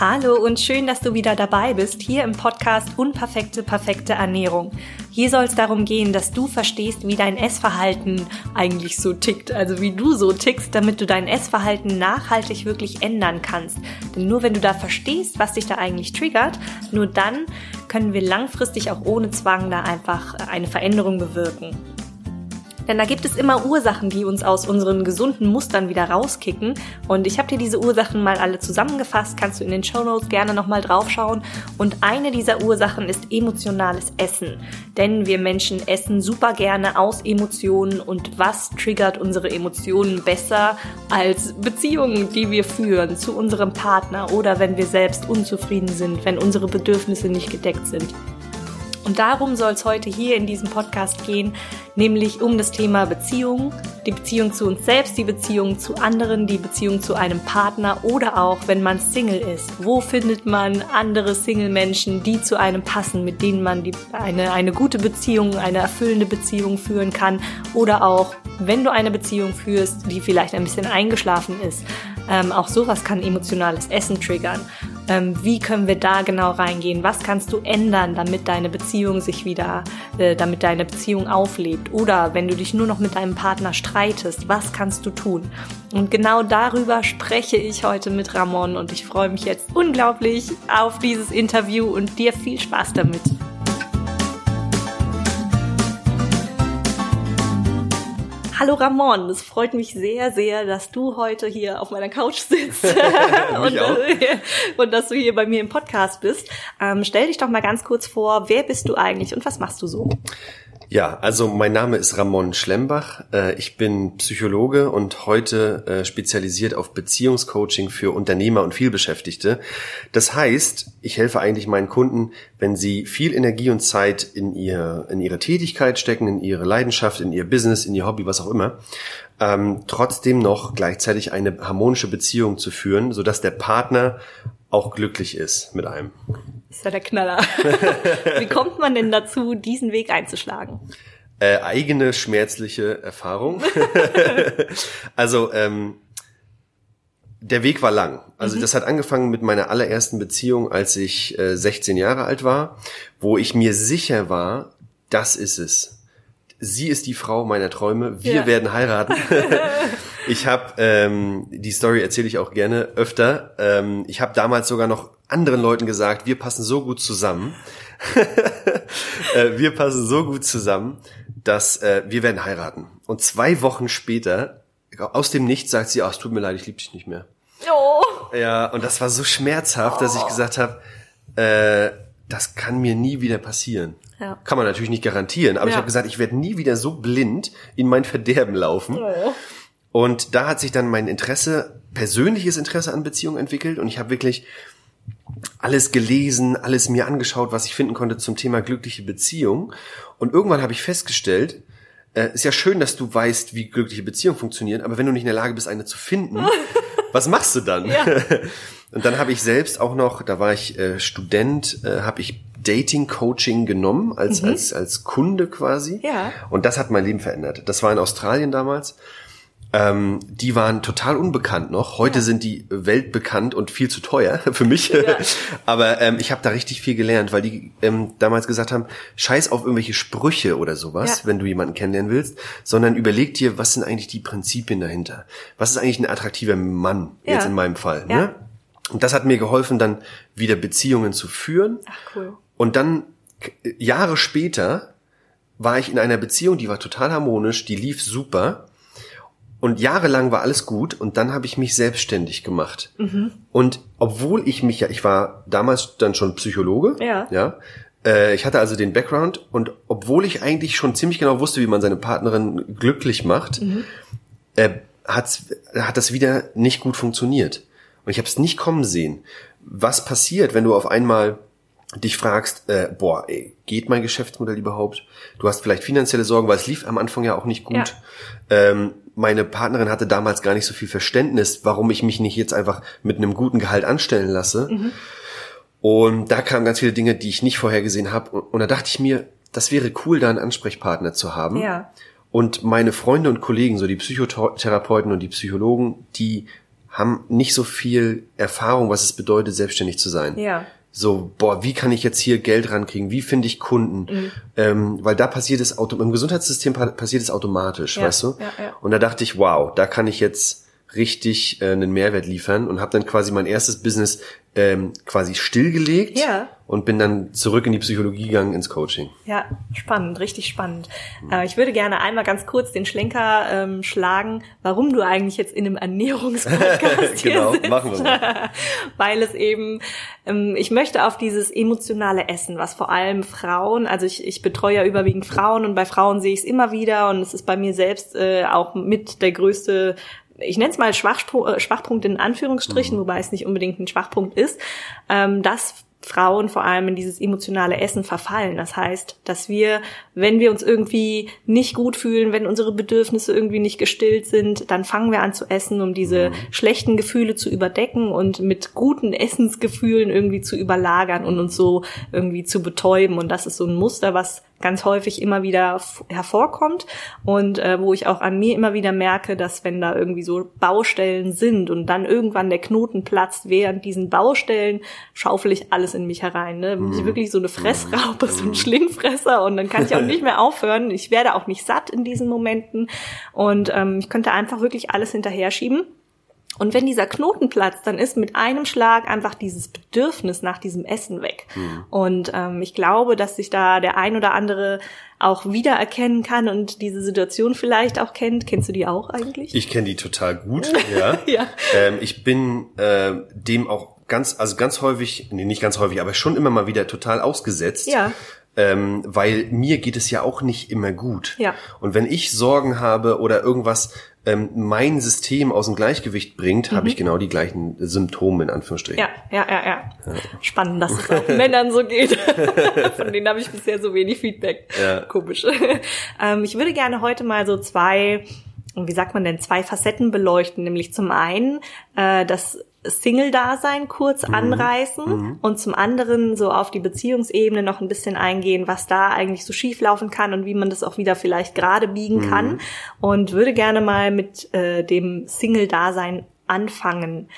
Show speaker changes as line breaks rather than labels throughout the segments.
Hallo und schön, dass du wieder dabei bist, hier im Podcast Unperfekte, perfekte Ernährung. Hier soll es darum gehen, dass du verstehst, wie dein Essverhalten eigentlich so tickt, also wie du so tickst, damit du dein Essverhalten nachhaltig wirklich ändern kannst. Denn nur wenn du da verstehst, was dich da eigentlich triggert, nur dann können wir langfristig auch ohne Zwang da einfach eine Veränderung bewirken. Denn da gibt es immer Ursachen, die uns aus unseren gesunden Mustern wieder rauskicken. Und ich habe dir diese Ursachen mal alle zusammengefasst. Kannst du in den Show Notes gerne nochmal draufschauen. Und eine dieser Ursachen ist emotionales Essen. Denn wir Menschen essen super gerne aus Emotionen. Und was triggert unsere Emotionen besser als Beziehungen, die wir führen zu unserem Partner oder wenn wir selbst unzufrieden sind, wenn unsere Bedürfnisse nicht gedeckt sind? Und darum soll es heute hier in diesem Podcast gehen, nämlich um das Thema Beziehung, die Beziehung zu uns selbst, die Beziehung zu anderen, die Beziehung zu einem Partner oder auch, wenn man Single ist. Wo findet man andere Single-Menschen, die zu einem passen, mit denen man die, eine, eine gute Beziehung, eine erfüllende Beziehung führen kann oder auch, wenn du eine Beziehung führst, die vielleicht ein bisschen eingeschlafen ist. Ähm, auch sowas kann emotionales Essen triggern. Ähm, wie können wir da genau reingehen? Was kannst du ändern, damit deine Beziehung sich wieder, äh, damit deine Beziehung auflebt? Oder wenn du dich nur noch mit deinem Partner streitest, was kannst du tun? Und genau darüber spreche ich heute mit Ramon und ich freue mich jetzt unglaublich auf dieses Interview und dir viel Spaß damit. Hallo Ramon, es freut mich sehr, sehr, dass du heute hier auf meiner Couch sitzt und, äh, und, dass du hier bei mir im Podcast bist. Ähm, stell dich doch mal ganz kurz vor, wer bist du eigentlich und was machst du so?
Ja, also mein Name ist Ramon Schlembach. Äh, ich bin Psychologe und heute äh, spezialisiert auf Beziehungscoaching für Unternehmer und vielbeschäftigte. Das heißt, ich helfe eigentlich meinen Kunden, wenn sie viel Energie und Zeit in, ihr, in ihre Tätigkeit stecken, in ihre Leidenschaft, in ihr Business, in ihr Hobby, was auch immer, ähm, trotzdem noch gleichzeitig eine harmonische Beziehung zu führen, sodass der Partner auch glücklich ist mit einem.
Ist ja der Knaller. Wie kommt man denn dazu, diesen Weg einzuschlagen?
Äh, eigene schmerzliche Erfahrung. also ähm, der Weg war lang. Also mhm. das hat angefangen mit meiner allerersten Beziehung, als ich äh, 16 Jahre alt war, wo ich mir sicher war, das ist es. Sie ist die Frau meiner Träume. Wir ja. werden heiraten. ich habe ähm, die Story erzähle ich auch gerne öfter. Ähm, ich habe damals sogar noch anderen Leuten gesagt, wir passen so gut zusammen. äh, wir passen so gut zusammen, dass äh, wir werden heiraten. Und zwei Wochen später, aus dem Nichts, sagt sie, ach, es tut mir leid, ich liebe dich nicht mehr. Oh. Ja, und das war so schmerzhaft, oh. dass ich gesagt habe, äh, das kann mir nie wieder passieren. Ja. Kann man natürlich nicht garantieren, aber ja. ich habe gesagt, ich werde nie wieder so blind in mein Verderben laufen. Oh. Und da hat sich dann mein Interesse, persönliches Interesse an Beziehungen entwickelt und ich habe wirklich alles gelesen, alles mir angeschaut, was ich finden konnte zum Thema glückliche Beziehung. Und irgendwann habe ich festgestellt, äh, ist ja schön, dass du weißt, wie glückliche Beziehungen funktionieren, aber wenn du nicht in der Lage bist, eine zu finden, was machst du dann? Ja. Und dann habe ich selbst auch noch, da war ich äh, Student, äh, habe ich Dating Coaching genommen als mhm. als als Kunde quasi. Ja. Und das hat mein Leben verändert. Das war in Australien damals. Ähm, die waren total unbekannt noch. Heute ja. sind die weltbekannt und viel zu teuer für mich. Ja. Aber ähm, ich habe da richtig viel gelernt, weil die ähm, damals gesagt haben, scheiß auf irgendwelche Sprüche oder sowas, ja. wenn du jemanden kennenlernen willst, sondern überleg dir, was sind eigentlich die Prinzipien dahinter? Was ist eigentlich ein attraktiver Mann, jetzt in meinem Fall? Ne? Und das hat mir geholfen, dann wieder Beziehungen zu führen. Ach, cool. Und dann Jahre später war ich in einer Beziehung, die war total harmonisch, die lief super. Und jahrelang war alles gut und dann habe ich mich selbstständig gemacht. Mhm. Und obwohl ich mich ja, ich war damals dann schon Psychologe, ja, ja äh, ich hatte also den Background und obwohl ich eigentlich schon ziemlich genau wusste, wie man seine Partnerin glücklich macht, mhm. äh, hat's, hat das wieder nicht gut funktioniert. Und ich habe es nicht kommen sehen. Was passiert, wenn du auf einmal dich fragst, äh, boah, ey, geht mein Geschäftsmodell überhaupt? Du hast vielleicht finanzielle Sorgen, weil es lief am Anfang ja auch nicht gut. Ja. Ähm, meine Partnerin hatte damals gar nicht so viel Verständnis, warum ich mich nicht jetzt einfach mit einem guten Gehalt anstellen lasse. Mhm. Und da kamen ganz viele Dinge, die ich nicht vorhergesehen habe. Und, und da dachte ich mir, das wäre cool, da einen Ansprechpartner zu haben. Ja. Und meine Freunde und Kollegen, so die Psychotherapeuten und die Psychologen, die haben nicht so viel Erfahrung, was es bedeutet, selbstständig zu sein.
Ja.
So, boah, wie kann ich jetzt hier Geld rankriegen? Wie finde ich Kunden? Mhm. Ähm, weil da passiert es automatisch, im Gesundheitssystem passiert es automatisch,
Ja,
weißt du?
ja, ja.
Und da dachte ich, wow, da kann ich jetzt richtig äh, einen Mehrwert liefern und habe dann quasi mein erstes Business ähm, quasi stillgelegt
Ja.
Und bin dann zurück in die Psychologie gegangen, ins Coaching.
Ja, spannend, richtig spannend. Äh, ich würde gerne einmal ganz kurz den Schlenker ähm, schlagen, warum du eigentlich jetzt in einem Ernährungspodcast hier
Genau,
sitzt.
machen wir mal.
Weil es eben, ähm, ich möchte auf dieses emotionale Essen, was vor allem Frauen, also ich, ich betreue ja überwiegend Frauen und bei Frauen sehe ich es immer wieder und es ist bei mir selbst äh, auch mit der größte ich nenne es mal äh, Schwachpunkt in Anführungsstrichen, wobei es nicht unbedingt ein Schwachpunkt ist, ähm, dass Frauen vor allem in dieses emotionale Essen verfallen. Das heißt, dass wir, wenn wir uns irgendwie nicht gut fühlen, wenn unsere Bedürfnisse irgendwie nicht gestillt sind, dann fangen wir an zu essen, um diese schlechten Gefühle zu überdecken und mit guten Essensgefühlen irgendwie zu überlagern und uns so irgendwie zu betäuben. Und das ist so ein Muster, was ganz häufig immer wieder hervorkommt und äh, wo ich auch an mir immer wieder merke, dass wenn da irgendwie so Baustellen sind und dann irgendwann der Knoten platzt, während diesen Baustellen schaufel ich alles in mich herein. Ne? Bin ich wirklich so eine Fressraupe, so ein Schlingfresser und dann kann ich auch nicht mehr aufhören. Ich werde auch nicht satt in diesen Momenten und ähm, ich könnte einfach wirklich alles hinterher schieben. Und wenn dieser Knoten platzt, dann ist mit einem Schlag einfach dieses Bedürfnis nach diesem Essen weg. Und ähm, ich glaube, dass sich da der ein oder andere auch wiedererkennen kann und diese Situation vielleicht auch kennt. Kennst du die auch eigentlich?
Ich kenne die total gut, ja.
Ja.
Ähm, ich bin äh, dem auch ganz, also ganz häufig, nee, nicht ganz häufig, aber schon immer mal wieder total ausgesetzt.
Ja.
Ähm, weil mir geht es ja auch nicht immer gut.
Ja.
Und wenn ich Sorgen habe oder irgendwas ähm, mein System aus dem Gleichgewicht bringt, habe ich genau die gleichen Symptome in Anführungsstrichen.
Mhm. Ja, ja, ja, ja. Spannend, dass es auch Männern so geht. Von denen habe ich bisher so wenig Feedback.
Ja.
Komisch. ähm, ich würde gerne heute mal so zwei, wie sagt man denn, zwei Facetten beleuchten. Nämlich zum einen äh, das Single-Dasein kurz anreißen und zum anderen so auf die Beziehungsebene noch ein bisschen eingehen, was da eigentlich so schief laufen kann und wie man das auch wieder vielleicht gerade biegen kann. Und würde gerne mal mit äh, dem Single-Dasein anfangen.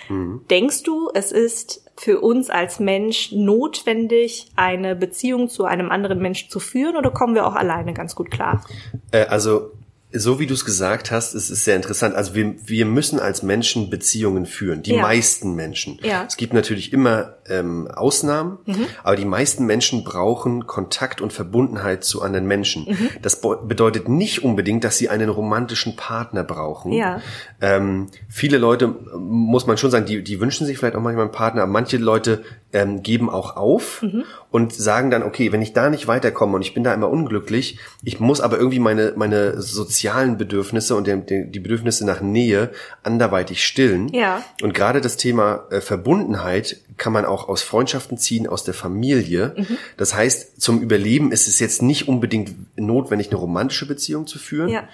Denkst du, es ist für uns als Mensch notwendig, eine Beziehung zu einem anderen Menschen zu führen oder kommen wir auch alleine ganz gut klar?
Äh, also, so wie du es gesagt hast, es ist sehr interessant. Also wir, wir müssen als Menschen Beziehungen führen. Die
Ja.
meisten Menschen.
Ja.
Es gibt natürlich immer ähm, Ausnahmen, aber die meisten Menschen brauchen Kontakt und Verbundenheit zu anderen Menschen. Das be- bedeutet nicht unbedingt, dass sie einen romantischen Partner brauchen.
Ja.
Ähm, viele Leute, muss man schon sagen, die, die wünschen sich vielleicht auch manchmal einen Partner, aber manche Leute ähm, geben auch auf und sagen dann, okay, wenn ich da nicht weiterkomme und ich bin da immer unglücklich, ich muss aber irgendwie meine, meine sozialen Bedürfnisse und die, die Bedürfnisse nach Nähe anderweitig stillen.
Ja.
Und gerade das Thema äh, Verbundenheit kann man auch aus Freundschaften ziehen, aus der Familie.
Mhm.
Das heißt, zum Überleben ist es jetzt nicht unbedingt notwendig, eine romantische Beziehung zu führen,
Ja.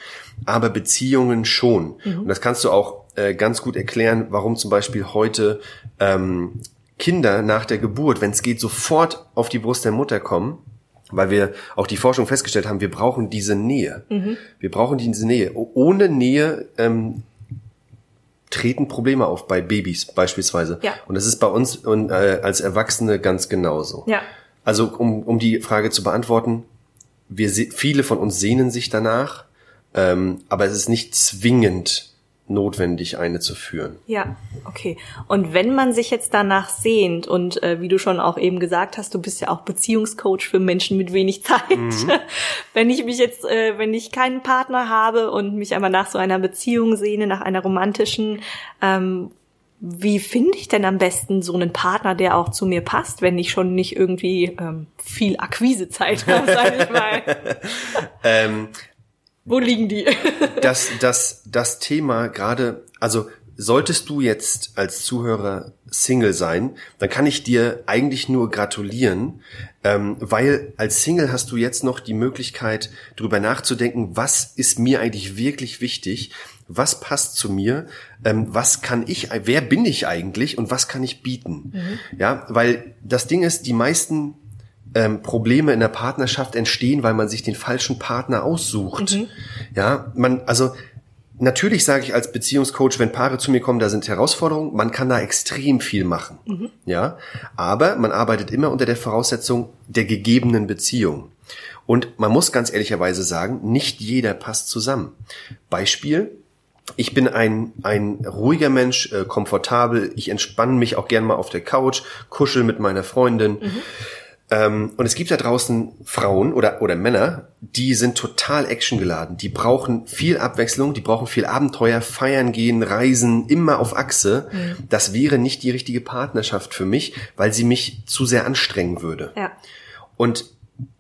aber Beziehungen schon.
Mhm.
Und das kannst du auch äh, ganz gut erklären, warum zum Beispiel heute ähm, Kinder nach der Geburt, wenn es geht, sofort auf die Brust der Mutter kommen, weil wir auch die Forschung festgestellt haben, wir brauchen diese Nähe.
Mhm.
Wir brauchen diese Nähe. Ohne Nähe ähm, treten Probleme auf bei Babys beispielsweise.
Ja.
Und das ist bei uns und, äh, als Erwachsene ganz genauso.
Ja.
Also um, um die Frage zu beantworten, wir viele von uns sehnen sich danach, ähm, aber es ist nicht zwingend notwendig, eine zu führen.
Ja, okay. Und wenn man sich jetzt danach sehnt und äh, wie du schon auch eben gesagt hast, du bist ja auch Beziehungscoach für Menschen mit wenig Zeit. Wenn ich mich jetzt, äh, wenn ich keinen Partner habe und mich aber nach so einer Beziehung sehne, nach einer romantischen, ähm, wie finde ich denn am besten so einen Partner, der auch zu mir passt, wenn ich schon nicht irgendwie ähm, viel Akquisezeit habe, sag ich mal.
Ähm,
Wo liegen die?
das, das, das Thema gerade, also solltest du jetzt als Zuhörer Single sein, dann kann ich dir eigentlich nur gratulieren, ähm, weil als Single hast du jetzt noch die Möglichkeit, darüber nachzudenken, was ist mir eigentlich wirklich wichtig, was passt zu mir, ähm, was kann ich, wer bin ich eigentlich und was kann ich bieten? Ja, weil das Ding ist, die meisten ähm, Probleme in der Partnerschaft entstehen, weil man sich den falschen Partner aussucht. Ja, man, also natürlich sage ich als Beziehungscoach, wenn Paare zu mir kommen, da sind Herausforderungen, man kann da extrem viel machen. Mhm. Ja, aber man arbeitet immer unter der Voraussetzung der gegebenen Beziehung. Und man muss ganz ehrlicherweise sagen, nicht jeder passt zusammen. Beispiel, ich bin ein, ein ruhiger Mensch, äh, komfortabel, ich entspanne mich auch gern mal auf der Couch, kuschel mit meiner Freundin. Mhm. Ähm, und es gibt da draußen Frauen oder, oder Männer, die sind total actiongeladen. Die brauchen viel Abwechslung, die brauchen viel Abenteuer, feiern gehen, reisen, immer auf Achse. Mhm. Das wäre nicht die richtige Partnerschaft für mich, weil sie mich zu sehr anstrengen würde. Ja. Und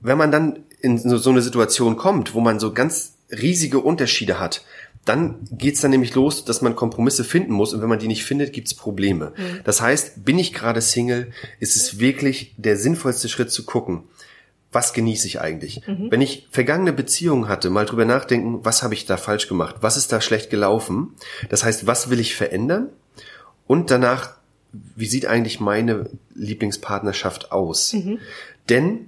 wenn man dann in so, so eine Situation kommt, wo man so ganz riesige Unterschiede hat, dann geht's dann nämlich los, dass man Kompromisse finden muss und wenn man die nicht findet, gibt's Probleme. Mhm. Das heißt, bin ich gerade Single, ist es wirklich der sinnvollste Schritt zu gucken, was genieße ich eigentlich? Mhm. Wenn ich vergangene Beziehungen hatte, mal drüber nachdenken, was habe ich da falsch gemacht? Was ist da schlecht gelaufen? Das heißt, was will ich verändern? Und danach, wie sieht eigentlich meine Lieblingspartnerschaft aus? Mhm. Denn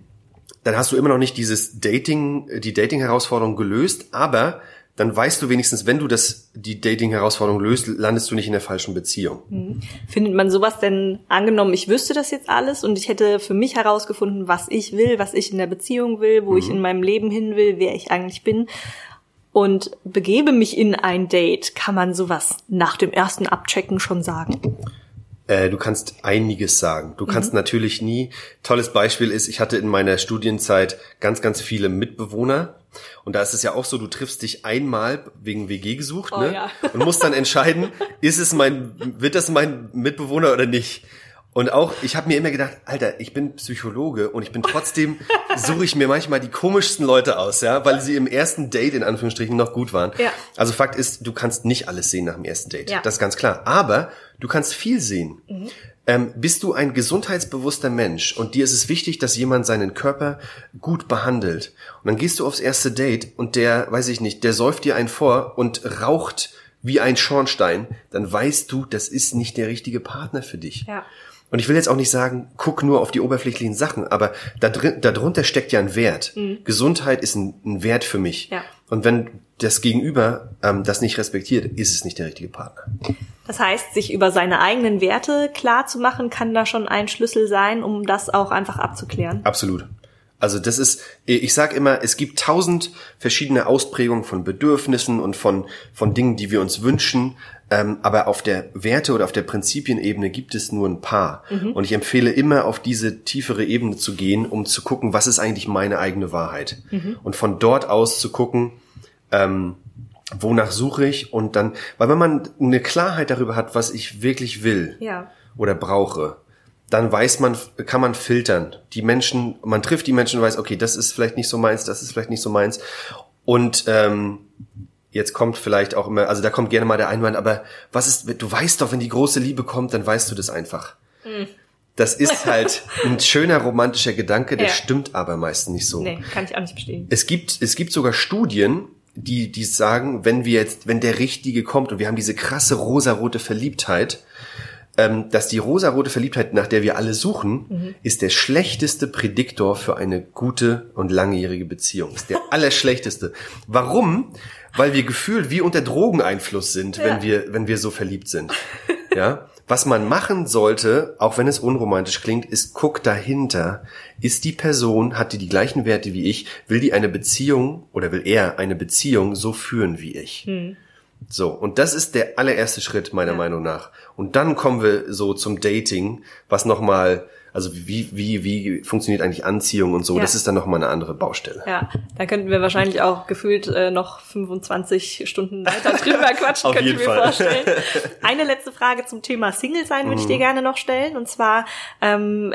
dann hast du immer noch nicht dieses Dating, die Dating-Herausforderung gelöst, aber dann weißt du wenigstens, wenn du das, die Dating-Herausforderung löst, landest du nicht in der falschen Beziehung.
Mhm. Findet man sowas denn angenommen, ich wüsste das jetzt alles und ich hätte für mich herausgefunden, was ich will, was ich in der Beziehung will, wo mhm. ich in meinem Leben hin will, wer ich eigentlich bin und begebe mich in ein Date, kann man sowas nach dem ersten Abchecken schon sagen?
Äh, du kannst einiges sagen. Du kannst mhm. natürlich nie, tolles Beispiel ist, ich hatte in meiner Studienzeit ganz, ganz viele Mitbewohner, und da ist es ja auch so, du triffst dich einmal wegen WG gesucht, oh, ne? Ja. Und musst dann entscheiden, ist es mein, wird das mein Mitbewohner oder nicht? Und auch, ich habe mir immer gedacht, Alter, ich bin Psychologe und ich bin trotzdem, suche ich mir manchmal die komischsten Leute aus, ja, weil sie im ersten Date in Anführungsstrichen noch gut waren. Ja. Also Fakt ist, du kannst nicht alles sehen nach dem ersten Date. Ja. Das ist ganz klar. Aber du kannst viel sehen. Mhm. Ähm, bist du ein gesundheitsbewusster Mensch und dir ist es wichtig, dass jemand seinen Körper gut behandelt. Und dann gehst du aufs erste Date und der, weiß ich nicht, der säuft dir einen vor und raucht wie ein Schornstein, dann weißt du, das ist nicht der richtige Partner für dich. Ja. Und ich will jetzt auch nicht sagen, guck nur auf die oberflächlichen Sachen, aber da drin, darunter steckt ja ein Wert. Mhm. Gesundheit ist ein, ein, Wert für mich. Ja. Und wenn das Gegenüber ähm, das nicht respektiert, ist es nicht der richtige Partner.
Das heißt, sich über seine eigenen Werte klar zu machen, kann da schon ein Schlüssel sein, um das auch einfach abzuklären.
Absolut. Also das ist, ich sage immer, es gibt tausend verschiedene Ausprägungen von Bedürfnissen und von, von Dingen, die wir uns wünschen. Ähm, aber auf der Werte- oder auf der Prinzipienebene gibt es nur ein paar. Mhm. Und ich empfehle immer, auf diese tiefere Ebene zu gehen, um zu gucken, was ist eigentlich meine eigene Wahrheit. Mhm. Und von dort aus zu gucken, ähm, wonach suche ich und dann, weil wenn man eine Klarheit darüber hat, was ich wirklich will ja. oder brauche, dann weiß man, kann man filtern. Die Menschen, man trifft die Menschen und weiß, okay, das ist vielleicht nicht so meins, das ist vielleicht nicht so meins. Und ähm, jetzt kommt vielleicht auch immer, also da kommt gerne mal der Einwand, aber was ist, du weißt doch, wenn die große Liebe kommt, dann weißt du das einfach. Mhm. Das ist halt ein schöner romantischer Gedanke, der ja. stimmt aber meistens nicht so.
Nee, kann ich auch nicht verstehen.
Es gibt, es gibt sogar Studien, die, die sagen, wenn wir jetzt, wenn der Richtige kommt und wir haben diese krasse rosarote Verliebtheit, ähm, dass die rosarote Verliebtheit, nach der wir alle suchen, mhm. ist der schlechteste Prädiktor für eine gute und langjährige Beziehung. Ist der allerschlechteste. Warum? Weil wir gefühlt wie unter Drogeneinfluss sind, ja. wenn wir, wenn wir so verliebt sind. Ja. Was man machen sollte, auch wenn es unromantisch klingt, ist guck dahinter. Ist die Person, hat die die gleichen Werte wie ich? Will die eine Beziehung oder will er eine Beziehung so führen wie ich? Hm. So, und das ist der allererste Schritt meiner ja. Meinung nach. Und dann kommen wir so zum Dating, was nochmal, also wie, wie, wie funktioniert eigentlich Anziehung und so, ja. das ist dann nochmal eine andere Baustelle.
Ja, da könnten wir wahrscheinlich auch gefühlt äh, noch 25 Stunden weiter drüber quatschen,
Auf
könnte
jeden ich mir Fall. vorstellen.
Eine letzte Frage zum Thema Single sein würde ich dir mhm. gerne noch stellen. Und zwar, ähm,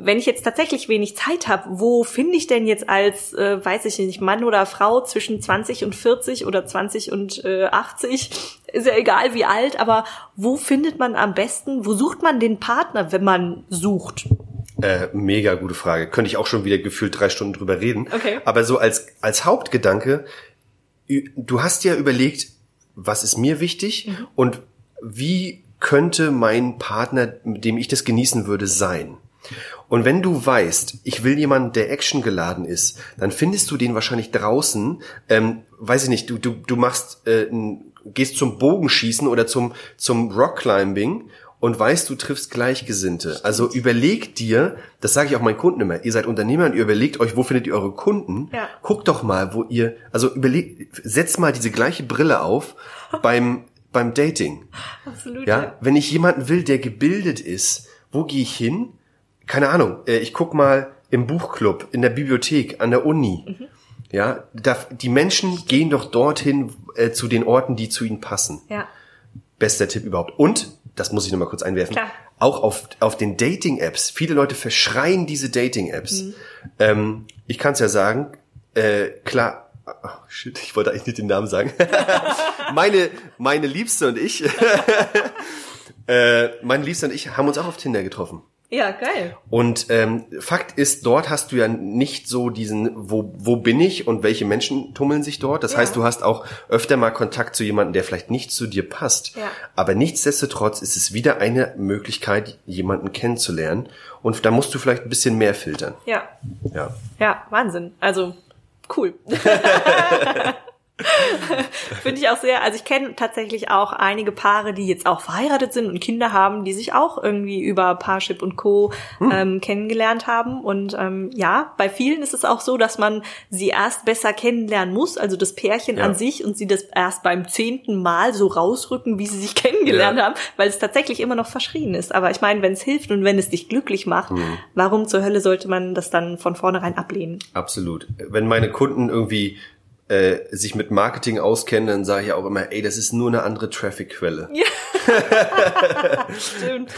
wenn ich jetzt tatsächlich wenig Zeit habe, wo finde ich denn jetzt als, äh, weiß ich nicht, Mann oder Frau zwischen 20 und 40 oder 20 und äh, 80, ist ja egal wie alt, aber wo findet man am besten, wo sucht man den Partner, wenn man sucht?
Äh, mega gute Frage. Könnte ich auch schon wieder gefühlt drei Stunden drüber reden. Okay. Aber so als, als Hauptgedanke, du hast ja überlegt, was ist mir wichtig mhm. und wie könnte mein Partner, mit dem ich das genießen würde, sein? Und wenn du weißt, ich will jemanden, der Action geladen ist, dann findest du den wahrscheinlich draußen, ähm, weiß ich nicht, du, du, du machst äh, gehst zum Bogenschießen oder zum, zum Rockclimbing und weißt, du triffst Gleichgesinnte. Also überleg dir, das sage ich auch meinen Kunden immer, ihr seid Unternehmer und ihr überlegt euch, wo findet ihr eure Kunden?
Ja.
Guckt doch mal, wo ihr, also überlegt, setzt mal diese gleiche Brille auf beim, beim Dating.
Absolut.
Ja, wenn ich jemanden will, der gebildet ist, wo gehe ich hin? Keine Ahnung, äh, ich guck mal im Buchclub, in der Bibliothek, an der Uni.
Mhm.
Ja, da, die Menschen gehen doch dorthin äh, zu den Orten, die zu ihnen passen.
Ja.
Bester Tipp überhaupt. Und, das muss ich nochmal kurz einwerfen,
Klar.
auch auf, auf den Dating-Apps. Viele Leute verschreien diese Dating-Apps.
Mhm.
Ähm, ich kann es ja sagen, äh, klar, oh, shit, ich wollte eigentlich nicht den Namen sagen. meine, meine Liebste und ich, äh, meine Liebste und ich haben uns auch auf Tinder getroffen.
Ja, geil.
Und ähm, Fakt ist, dort hast du ja nicht so diesen, wo, wo bin ich und welche Menschen tummeln sich dort. Das
Ja.
heißt, du hast auch öfter mal Kontakt zu jemandem, der vielleicht nicht zu dir passt.
Ja.
Aber nichtsdestotrotz ist es wieder eine Möglichkeit, jemanden kennenzulernen. Und da musst du vielleicht ein bisschen mehr filtern.
Ja.
Ja.
Ja, Wahnsinn. Also cool. Finde ich auch sehr, also ich kenne tatsächlich auch einige Paare, die jetzt auch verheiratet sind und Kinder haben, die sich auch irgendwie über Parship und Co. Ähm, kennengelernt haben. Und ähm, ja, bei vielen ist es auch so, dass man sie erst besser kennenlernen muss, also das Pärchen
Ja.
an sich und sie das erst beim zehnten Mal so rausrücken, wie sie sich kennengelernt
Ja.
haben, weil es tatsächlich immer noch verschrien ist. Aber ich meine, wenn es hilft und wenn es dich glücklich macht, warum zur Hölle sollte man das dann von vornherein ablehnen?
Absolut. Wenn meine Kunden irgendwie äh, sich mit Marketing auskennen, dann sage ich auch immer, ey, das ist nur eine andere Traffic-Quelle.
Stimmt.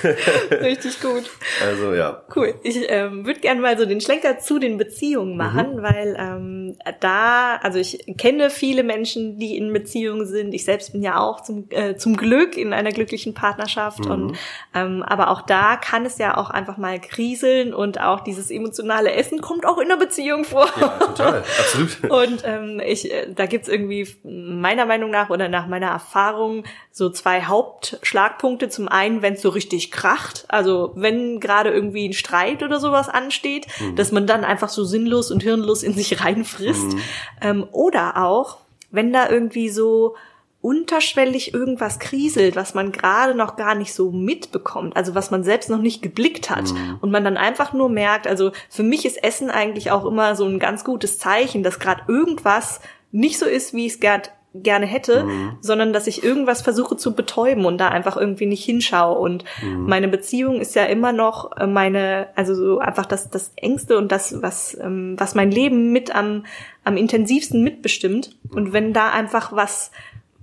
Richtig gut.
Also ja.
Cool. Ich ähm, würde gerne mal so den Schlenker zu den Beziehungen machen, weil ähm, da, also ich kenne viele Menschen, die in Beziehungen sind. Ich selbst bin ja auch zum, äh, zum Glück in einer glücklichen Partnerschaft. Und ähm, aber auch da kann es ja auch einfach mal kriseln und auch dieses emotionale Essen kommt auch in der Beziehung vor.
Ja, total. Absolut.
Und ähm, ich, äh, da gibt's irgendwie meiner Meinung nach oder nach meiner Erfahrung so zwei Hauptschlagpunkte. Zum einen, wenn es so richtig kracht, also wenn gerade irgendwie ein Streit oder sowas ansteht, dass man dann einfach so sinnlos und hirnlos in sich reinfrisst. Ähm, oder auch, wenn da irgendwie so unterschwellig irgendwas kriselt, was man gerade noch gar nicht so mitbekommt, also was man selbst noch nicht geblickt hat und man dann einfach nur merkt, also für mich ist Essen eigentlich auch immer so ein ganz gutes Zeichen, dass gerade irgendwas nicht so ist, wie ich es gern, gerne hätte, sondern dass ich irgendwas versuche zu betäuben und da einfach irgendwie nicht hinschaue. Und meine Beziehung ist ja immer noch äh, meine, also so einfach das, das Ängste und das, was, ähm, was mein Leben mit am, am intensivsten mitbestimmt. Und wenn da einfach was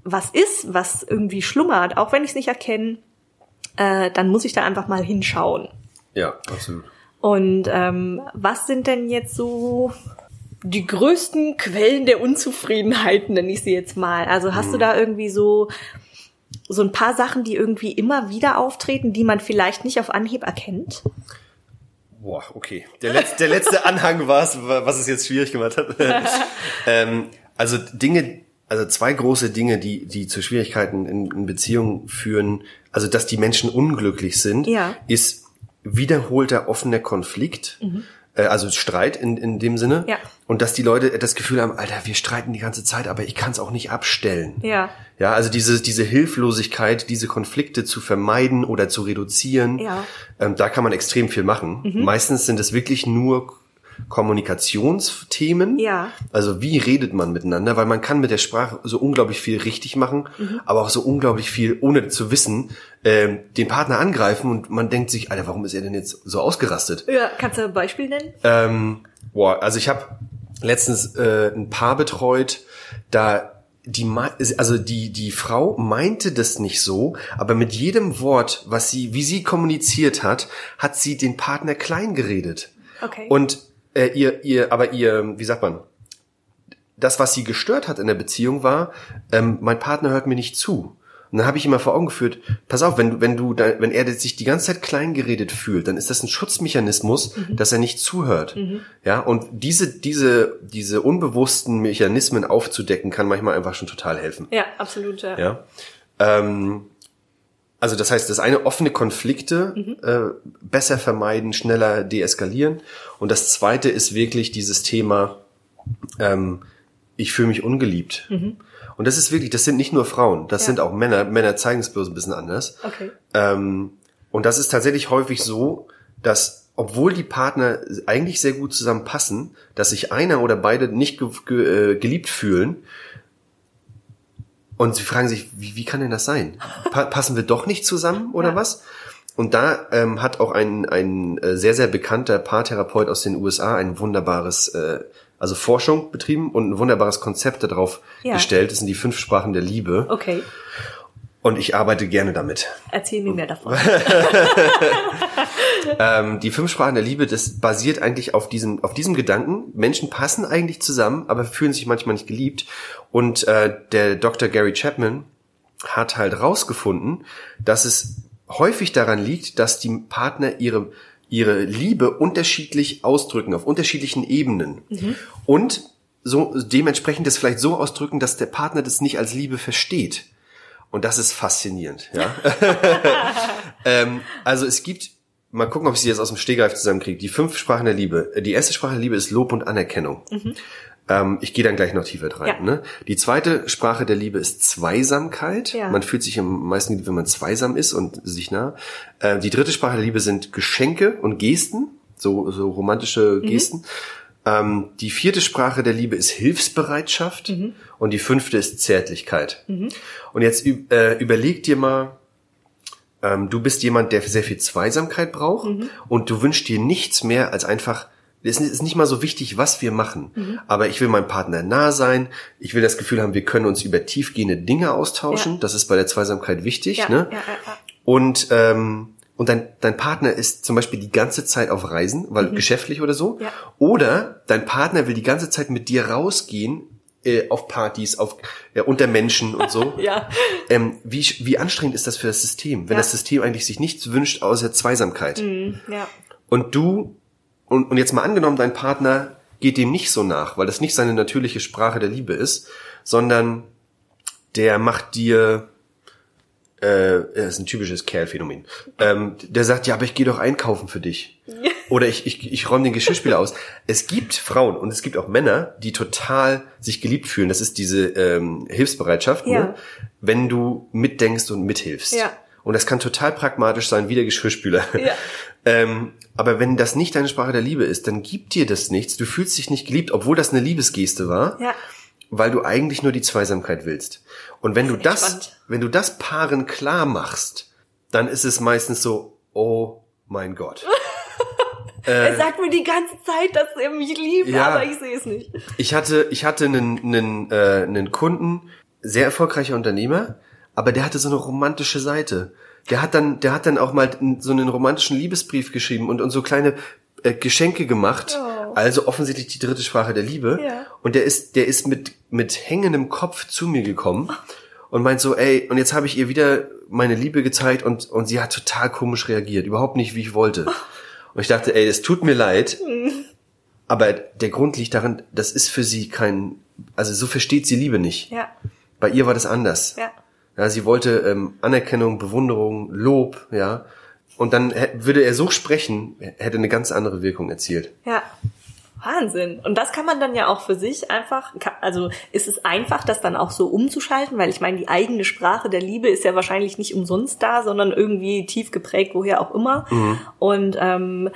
was ist, was irgendwie schlummert, auch wenn ich es nicht erkenne, äh, dann muss ich da einfach mal hinschauen.
Ja, absolut.
Und ähm, was sind denn jetzt so die größten Quellen der Unzufriedenheit, nenne ich sie jetzt mal? Also hast du da irgendwie so so ein paar Sachen, die irgendwie immer wieder auftreten, die man vielleicht nicht auf Anhieb erkennt?
Boah, okay. Der letzte, der letzte Anhang war es, was es jetzt schwierig gemacht hat. ähm, also Dinge, also zwei große Dinge, die, die zu Schwierigkeiten in, in Beziehungen führen, also dass die Menschen unglücklich sind,
Ja.
ist wiederholter offener Konflikt, äh, also Streit in, in dem Sinne.
Ja.
Und dass die Leute das Gefühl haben, Alter, wir streiten die ganze Zeit, aber ich kann es auch nicht abstellen.
Ja.
Ja, also diese, diese Hilflosigkeit, diese Konflikte zu vermeiden oder zu reduzieren,
Ja.
ähm, da kann man extrem viel machen. Meistens sind es wirklich nur Kommunikationsthemen.
Ja.
Also wie redet man miteinander? Weil man kann mit der Sprache so unglaublich viel richtig machen, aber auch so unglaublich viel, ohne zu wissen, ähm, den Partner angreifen und man denkt sich, Alter, warum ist er denn jetzt so ausgerastet?
Ja, kannst du ein Beispiel nennen?
Ähm, boah, also ich habe letztens äh, ein Paar betreut, da die also die die Frau meinte das nicht so, aber mit jedem Wort, was sie wie sie kommuniziert hat, hat sie den Partner klein geredet.
Okay.
Und äh, ihr ihr aber ihr wie sagt man das, was sie gestört hat in der Beziehung, war, ähm, mein Partner hört mir nicht zu. Und dann habe ich ihm mal vor Augen geführt, pass auf, wenn, du- wenn du, wenn er sich die ganze Zeit klein geredet fühlt, dann ist das ein Schutzmechanismus, dass er nicht zuhört. Ja, und diese, diese, diese unbewussten Mechanismen aufzudecken, kann manchmal einfach schon total helfen.
ja, absolut. Ja.
Ja. Ähm, also das heißt, das eine offene Konflikte äh, besser vermeiden, schneller deeskalieren. Und das zweite ist wirklich dieses Thema, ähm, ich fühle mich ungeliebt. Und Und das ist wirklich, das sind nicht nur Frauen, das
Ja.
sind auch Männer. Männer zeigen es bloß ein bisschen anders.
Okay.
Ähm, und das ist tatsächlich häufig so, dass obwohl die Partner eigentlich sehr gut zusammenpassen, dass sich einer oder beide nicht ge ge äh, geliebt fühlen. Und sie fragen sich, wie, wie kann denn das sein? Pa passen wir doch nicht zusammen oder
Ja.
was? Und da ähm, hat auch ein, ein äh, sehr, sehr bekannter Paartherapeut aus den USA ein wunderbares, äh, also Forschung betrieben und ein wunderbares Konzept darauf
Ja.
gestellt. Das sind die fünf Sprachen der Liebe.
Okay.
Und ich arbeite gerne damit.
Erzähl mir mehr davon.
Ähm, die fünf Sprachen der Liebe, das basiert eigentlich auf diesem, auf diesem Gedanken. Menschen passen eigentlich zusammen, aber fühlen sich manchmal nicht geliebt. Und äh, der Dr. Gary Chapman hat halt rausgefunden, dass es häufig daran liegt, dass die Partner ihre ihre Liebe unterschiedlich ausdrücken, auf unterschiedlichen Ebenen. Und so dementsprechend das vielleicht so ausdrücken, dass der Partner das nicht als Liebe versteht. Und das ist faszinierend, ja. ähm, also es gibt, mal gucken, ob ich sie jetzt aus dem Stegreif zusammenkriege, die fünf Sprachen der Liebe. Die erste Sprache der Liebe ist Lob und Anerkennung. Ähm, ich gehe dann gleich noch tiefer rein.
Ja.
Ne? Die zweite Sprache der Liebe ist Zweisamkeit.
Ja.
Man fühlt sich am meisten geliebt, wenn man zweisam ist und sich nah. Äh, die dritte Sprache der Liebe sind Geschenke und Gesten, so, so romantische Gesten. Ähm, die vierte Sprache der Liebe ist Hilfsbereitschaft und die fünfte ist Zärtlichkeit. Und jetzt äh, überleg dir mal, ähm, du bist jemand, der sehr viel Zweisamkeit braucht und du wünschst dir nichts mehr als einfach, es ist nicht mal so wichtig, was wir machen, aber ich will meinem Partner nah sein, ich will das Gefühl haben, wir können uns über tiefgehende Dinge austauschen,
Ja.
das ist bei der Zweisamkeit wichtig,
Ja,
ne?
ja, ja, ja.
Und, ähm, und dein, dein Partner ist zum Beispiel die ganze Zeit auf Reisen, weil geschäftlich oder so.
Mhm.
Oder dein Partner will die ganze Zeit mit dir rausgehen, äh, auf Partys, auf, ja, unter Menschen und so.
Ja.
Ähm, wie, wie anstrengend ist das für das System, wenn
Ja.
das System eigentlich sich nichts wünscht außer Zweisamkeit?
Ja.
Und du, und, und jetzt mal angenommen, dein Partner geht dem nicht so nach, weil das nicht seine natürliche Sprache der Liebe ist, sondern der macht dir, äh, das ist ein typisches Kerlphänomen, ähm, der sagt, ja, aber ich gehe doch einkaufen für dich. Oder ich, ich, ich räume den Geschirrspüler aus. Es gibt Frauen und es gibt auch Männer, die total sich geliebt fühlen. Das ist diese ähm, Hilfsbereitschaft,
Ja.
ne? wenn du mitdenkst und mithilfst.
Ja.
Und das kann total pragmatisch sein, wie der Geschirrspüler.
Ja.
Ähm, aber wenn das nicht deine Sprache der Liebe ist, dann gibt dir das nichts. Du fühlst dich nicht geliebt, obwohl das eine Liebesgeste war,
Ja.
Weil du eigentlich nur die Zweisamkeit willst. Und wenn du das,
spannend.
wenn du das Paaren klar machst, dann ist es meistens so, oh mein Gott.
er sagt mir die ganze Zeit, dass er mich liebt,
Ja.
aber ich sehe es nicht.
Ich hatte, ich hatte einen, einen, äh, einen Kunden, sehr erfolgreicher Unternehmer, aber der hatte so eine romantische Seite. Der hat dann, der hat dann auch mal so einen romantischen Liebesbrief geschrieben und, und so kleine äh, Geschenke gemacht.
Oh.
Also offensichtlich die dritte Sprache der Liebe.
Ja.
Und der ist, der ist mit, mit hängendem Kopf zu mir gekommen und meint so, ey, und jetzt habe ich ihr wieder meine Liebe gezeigt und, und sie hat total komisch reagiert. Überhaupt nicht, wie ich wollte. Und ich dachte, ey, es tut mir leid. Aber der Grund liegt daran, das ist für sie kein, also so versteht sie Liebe nicht.
Ja.
Bei ihr war das anders.
Ja.
Ja, sie wollte ähm, Anerkennung, Bewunderung, Lob, ja. Und dann würde er so sprechen, hätte eine ganz andere Wirkung erzielt.
Ja. Wahnsinn. Und das kann man dann ja auch für sich einfach, also ist es einfach, das dann auch so umzuschalten, weil ich meine, die eigene Sprache der Liebe ist ja wahrscheinlich nicht umsonst da, sondern irgendwie tief geprägt, woher auch immer. Und ähm,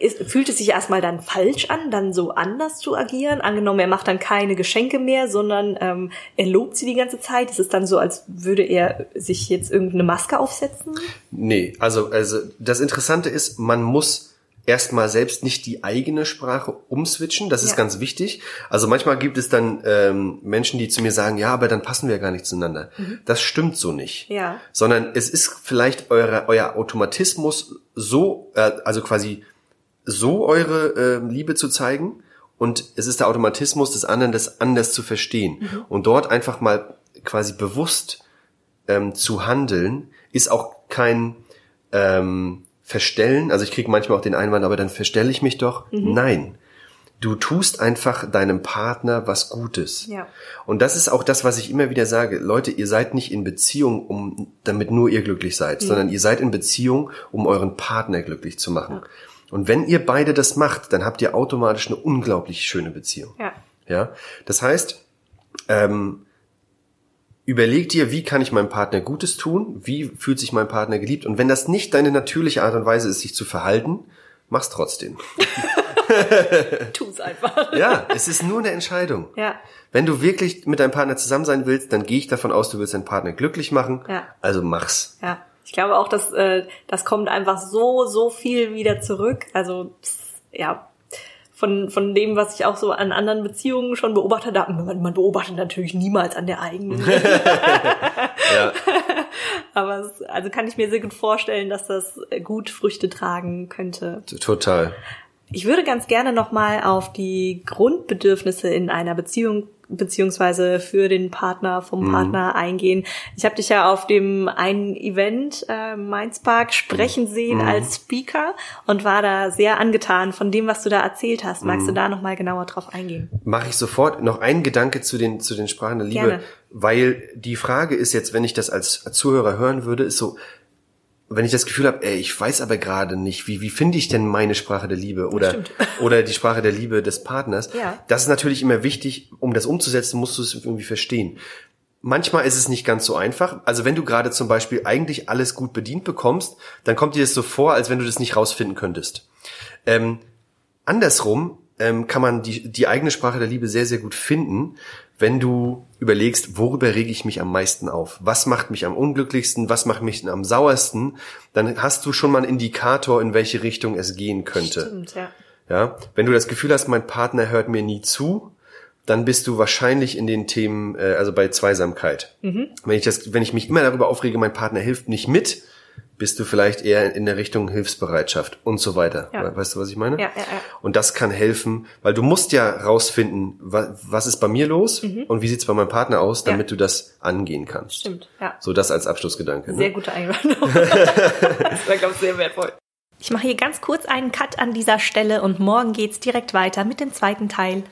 ist, fühlt es sich erstmal dann falsch an, dann so anders zu agieren? Angenommen, er macht dann keine Geschenke mehr, sondern ähm, er lobt sie die ganze Zeit. Ist es dann so, als würde er sich jetzt irgendeine Maske aufsetzen?
Nee, also, also das Interessante ist, man muss erstmal selbst nicht die eigene Sprache umswitchen, das ist
Ja.
ganz wichtig. Also manchmal gibt es dann ähm, Menschen, die zu mir sagen, ja, aber dann passen wir gar nicht zueinander. Das stimmt so nicht.
Ja.
Sondern es ist vielleicht eure, euer Automatismus so, äh, also quasi so eure äh, Liebe zu zeigen und es ist der Automatismus des anderen, das anders zu verstehen. Und dort einfach mal quasi bewusst ähm, zu handeln, ist auch kein ähm, Verstellen. Also ich kriege manchmal auch den Einwand, aber dann verstelle ich mich doch. Nein. Du tust einfach deinem Partner was Gutes.
Ja.
Und das ist auch das, was ich immer wieder sage. Leute, ihr seid nicht in Beziehung, um, damit nur ihr glücklich seid, sondern ihr seid in Beziehung, um euren Partner glücklich zu machen. Und wenn ihr beide das macht, dann habt ihr automatisch eine unglaublich schöne Beziehung.
Ja.
Ja, das heißt, ähm, überleg dir, wie kann ich meinem Partner Gutes tun? Wie fühlt sich mein Partner geliebt? Und wenn das nicht deine natürliche Art und Weise ist, sich zu verhalten, mach's trotzdem.
Tu's einfach.
Ja, es ist nur eine Entscheidung.
Ja.
Wenn du wirklich mit deinem Partner zusammen sein willst, dann gehe ich davon aus, du willst deinen Partner glücklich machen.
Ja.
Also mach's.
Ja. Ich glaube auch, dass äh, das kommt einfach so, so viel wieder zurück. Also pss, ja, von, von dem, was ich auch so an anderen Beziehungen schon beobachtet habe. Man, man beobachtet natürlich niemals an der eigenen.
Ja.
Aber es, also kann ich mir sehr gut vorstellen, dass das gut Früchte tragen könnte.
Total.
Ich würde ganz gerne nochmal auf die Grundbedürfnisse in einer Beziehung beziehungsweise für den Partner vom Partner eingehen. Ich habe dich ja auf dem einen Event äh, Mainzpark sprechen sehen als Speaker und war da sehr angetan von dem, was du da erzählt hast. Magst du da nochmal genauer drauf eingehen?
Mache ich sofort noch einen Gedanke zu den, zu den Sprachen der Liebe,
Gerne.
weil die Frage ist jetzt, wenn ich das als Zuhörer hören würde, ist so, wenn ich das Gefühl habe, ey, ich weiß aber gerade nicht, wie, wie finde ich denn meine Sprache der Liebe oder,
Stimmt.
oder die Sprache der Liebe des Partners?
Ja.
Das ist natürlich immer wichtig, um das umzusetzen, musst du es irgendwie verstehen. Manchmal ist es nicht ganz so einfach. Also wenn du gerade zum Beispiel eigentlich alles gut bedient bekommst, dann kommt dir das so vor, als wenn du das nicht rausfinden könntest. Ähm, andersrum ähm, kann man die, die eigene Sprache der Liebe sehr, sehr gut finden, wenn du überlegst, worüber rege ich mich am meisten auf? Was macht mich am unglücklichsten? Was macht mich am sauersten? Dann hast du schon mal einen Indikator, in welche Richtung es gehen könnte.
Stimmt, ja.
Ja, wenn du das Gefühl hast, mein Partner hört mir nie zu, dann bist du wahrscheinlich in den Themen, äh, also bei Zweisamkeit.
Mhm.
Wenn ich das, wenn ich mich immer darüber aufrege, mein Partner hilft nicht mit, bist du vielleicht eher in der Richtung Hilfsbereitschaft und so weiter.
Ja.
Weißt du, was ich meine?
Ja, ja, ja.
Und das kann helfen, weil du musst ja rausfinden, was, was ist bei mir los und wie sieht's bei meinem Partner aus, damit
Mhm. Ja.
du das angehen kannst.
Stimmt, ja.
So das als Abschlussgedanke.
Sehr
Ne?
gute Einwandung. das war, glaube ich, sehr wertvoll. Ich mache hier ganz kurz einen Cut an dieser Stelle und morgen geht's direkt weiter mit dem zweiten Teil.